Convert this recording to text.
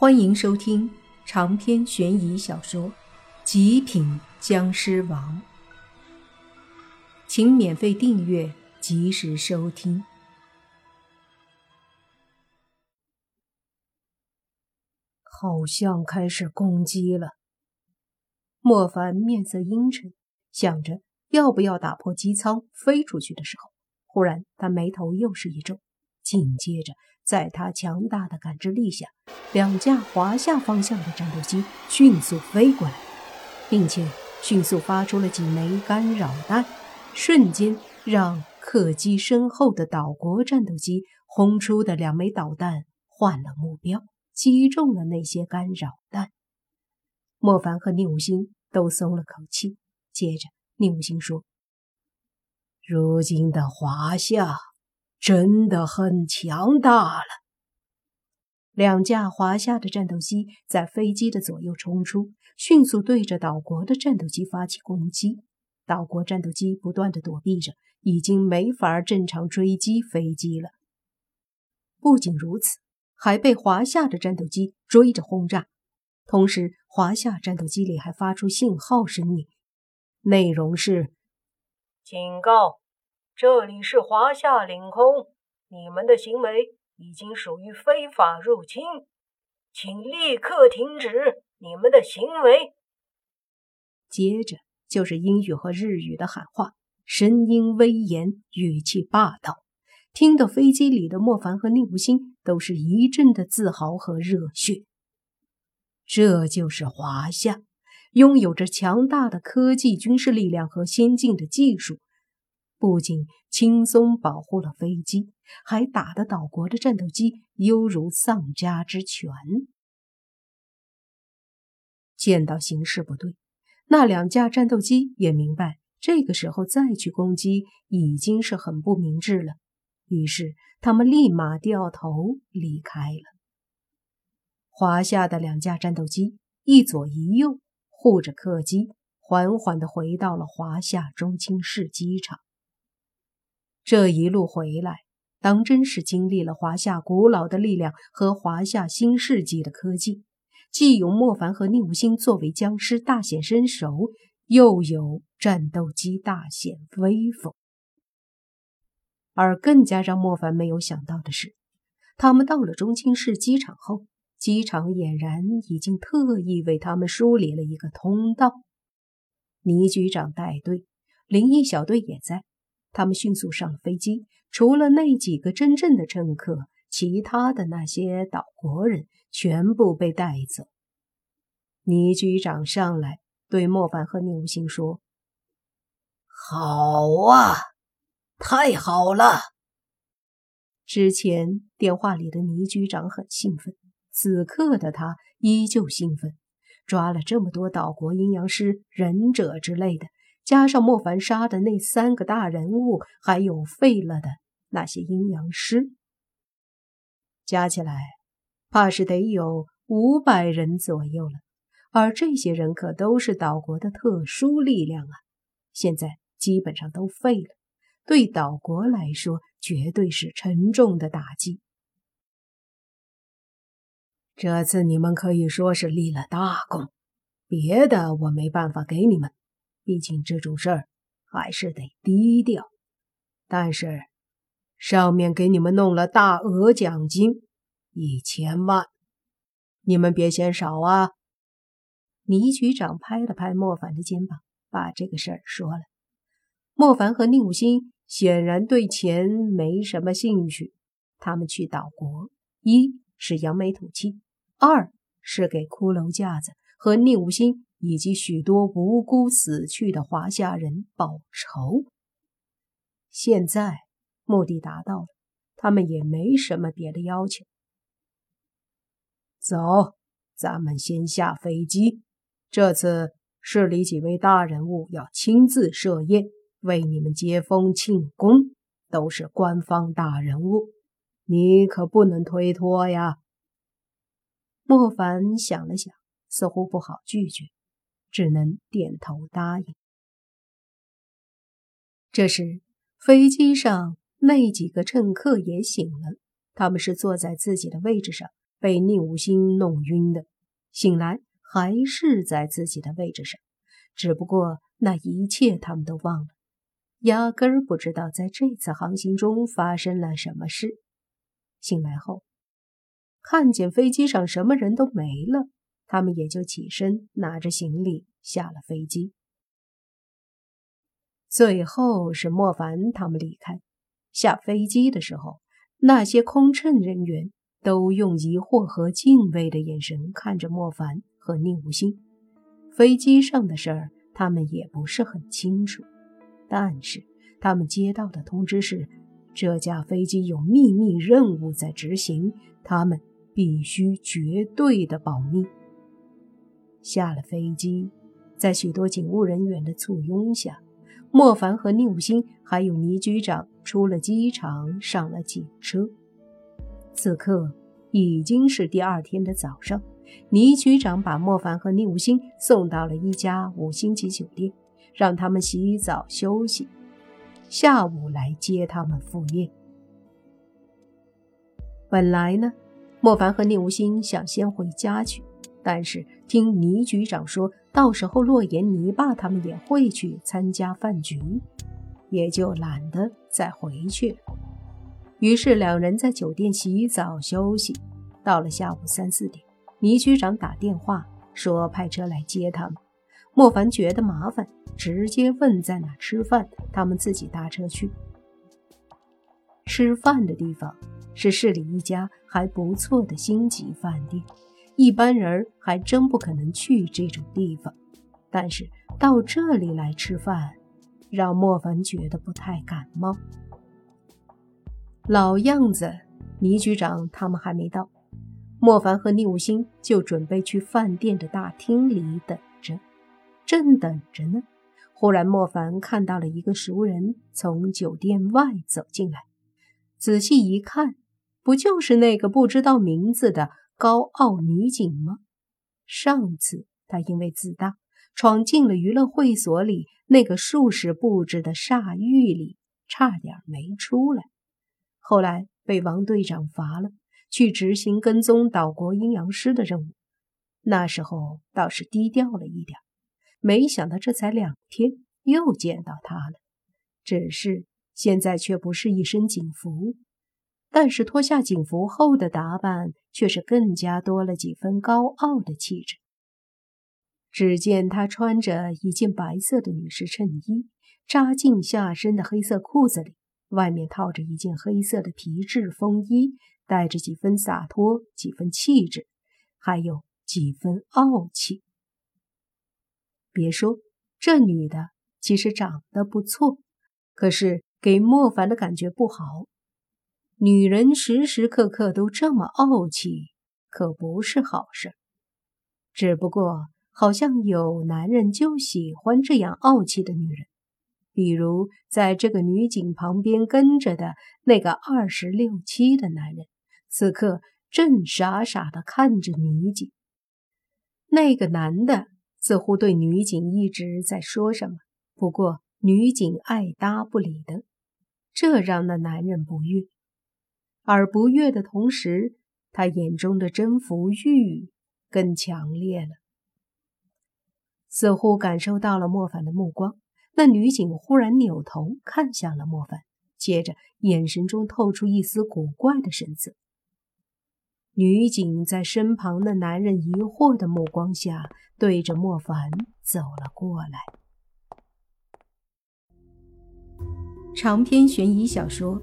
欢迎收听长篇悬疑小说《极品僵尸王》，请免费订阅，及时收听。好像开始攻击了。莫凡面色阴沉，想着要不要打破机舱飞出去的时候，忽然他眉头又是一皱，紧接着。在他强大的感知力下，两架华夏方向的战斗机迅速飞过来，并且迅速发出了几枚干扰弹，瞬间让客机身后的岛国战斗机轰出的两枚导弹换了目标，击中了那些干扰弹。莫凡和宁武星都松了口气。接着，宁武星说：“如今的华夏。”真的很强大了。两架华夏的战斗机在飞机的左右冲出，迅速对着岛国的战斗机发起攻击。岛国战斗机不断的躲避着，已经没法正常追击飞机了。不仅如此，还被华夏的战斗机追着轰炸。同时，华夏战斗机里还发出信号声音，内容是：警告。这里是华夏领空，你们的行为已经属于非法入侵，请立刻停止你们的行为。接着就是英语和日语的喊话，声音威严，语气霸道，听得飞机里的莫凡和宁无心都是一阵的自豪和热血。这就是华夏，拥有着强大的科技、军事力量和先进的技术。不仅轻松保护了飞机，还打得岛国的战斗机犹如丧家之犬。见到形势不对，那两架战斗机也明白，这个时候再去攻击已经是很不明智了。于是，他们立马掉头离开了。华夏的两架战斗机一左一右护着客机，缓缓地回到了华夏中青市机场。这一路回来，当真是经历了华夏古老的力量和华夏新世纪的科技，既有莫凡和宁无心作为僵尸大显身手，又有战斗机大显威风。而更加让莫凡没有想到的是，他们到了中青市机场后，机场俨然已经特意为他们梳理了一个通道。倪局长带队，灵异小队也在。他们迅速上了飞机，除了那几个真正的乘客，其他的那些岛国人全部被带走。倪局长上来对莫凡和宁无心说：“好啊，太好了！”之前电话里的倪局长很兴奋，此刻的他依旧兴奋，抓了这么多岛国阴阳师、忍者之类的。加上莫凡杀的那三个大人物，还有废了的那些阴阳师，加起来怕是得有五百人左右了。而这些人可都是岛国的特殊力量啊！现在基本上都废了，对岛国来说绝对是沉重的打击。这次你们可以说是立了大功，别的我没办法给你们。毕竟这种事儿还是得低调，但是上面给你们弄了大额奖金，一千万，你们别嫌少啊！倪局长拍了拍莫凡的肩膀，把这个事儿说了。莫凡和宁武心显然对钱没什么兴趣，他们去岛国，一是扬眉吐气，二是给骷髅架子和宁武心。以及许多无辜死去的华夏人报仇。现在目的达到了，他们也没什么别的要求。走，咱们先下飞机。这次市里几位大人物要亲自设宴，为你们接风庆功，都是官方大人物，你可不能推脱呀。莫凡想了想，似乎不好拒绝。只能点头答应。这时，飞机上那几个乘客也醒了，他们是坐在自己的位置上，被宁武星弄晕的，醒来还是在自己的位置上，只不过那一切他们都忘了，压根儿不知道在这次航行中发生了什么事。醒来后，看见飞机上什么人都没了，他们也就起身拿着行李下了飞机。最后是莫凡他们离开，下飞机的时候，那些空乘人员都用疑惑和敬畏的眼神看着莫凡和宁无心。飞机上的事儿他们也不是很清楚，但是他们接到的通知是，这架飞机有秘密任务在执行，他们必须绝对的保密。下了飞机，在许多警务人员的簇拥下。莫凡和宁武星还有倪局长出了机场，上了警车。此刻已经是第二天的早上，倪局长把莫凡和宁武星送到了一家五星级酒店，让他们洗澡休息，下午来接他们赴宴。本来呢，莫凡和宁无心想先回家去，但是听倪局长说。到时候，洛言、泥巴他们也会去参加饭局，也就懒得再回去了。于是两人在酒店洗澡休息。到了下午三四点，倪局长打电话说派车来接他们。莫凡觉得麻烦，直接问在哪吃饭，他们自己搭车去。吃饭的地方是市里一家还不错的星级饭店。一般人还真不可能去这种地方，但是到这里来吃饭，让莫凡觉得不太感冒。老样子，倪局长他们还没到，莫凡和宁武星就准备去饭店的大厅里等着。正等着呢，忽然莫凡看到了一个熟人从酒店外走进来，仔细一看，不就是那个不知道名字的？高傲女警吗？上次她因为自大，闯进了娱乐会所里那个术士布置的煞狱里，差点没出来。后来被王队长罚了，去执行跟踪岛国阴阳师的任务。那时候倒是低调了一点，没想到这才两天又见到他了。只是现在却不是一身警服。但是脱下警服后的打扮却是更加多了几分高傲的气质。只见他穿着一件白色的女士衬衣，扎进下身的黑色裤子里，外面套着一件黑色的皮质风衣，带着几分洒脱，几分气质，还有几分傲气。别说这女的其实长得不错，可是给莫凡的感觉不好。女人时时刻刻都这么傲气，可不是好事。只不过，好像有男人就喜欢这样傲气的女人，比如在这个女警旁边跟着的那个二十六七的男人，此刻正傻傻的看着女警。那个男的似乎对女警一直在说什么，不过女警爱搭不理的，这让那男人不悦。而不悦的同时，他眼中的征服欲更强烈了。似乎感受到了莫凡的目光，那女警忽然扭头看向了莫凡，接着眼神中透出一丝古怪的神色。女警在身旁的男人疑惑的目光下，对着莫凡走了过来。长篇悬疑小说。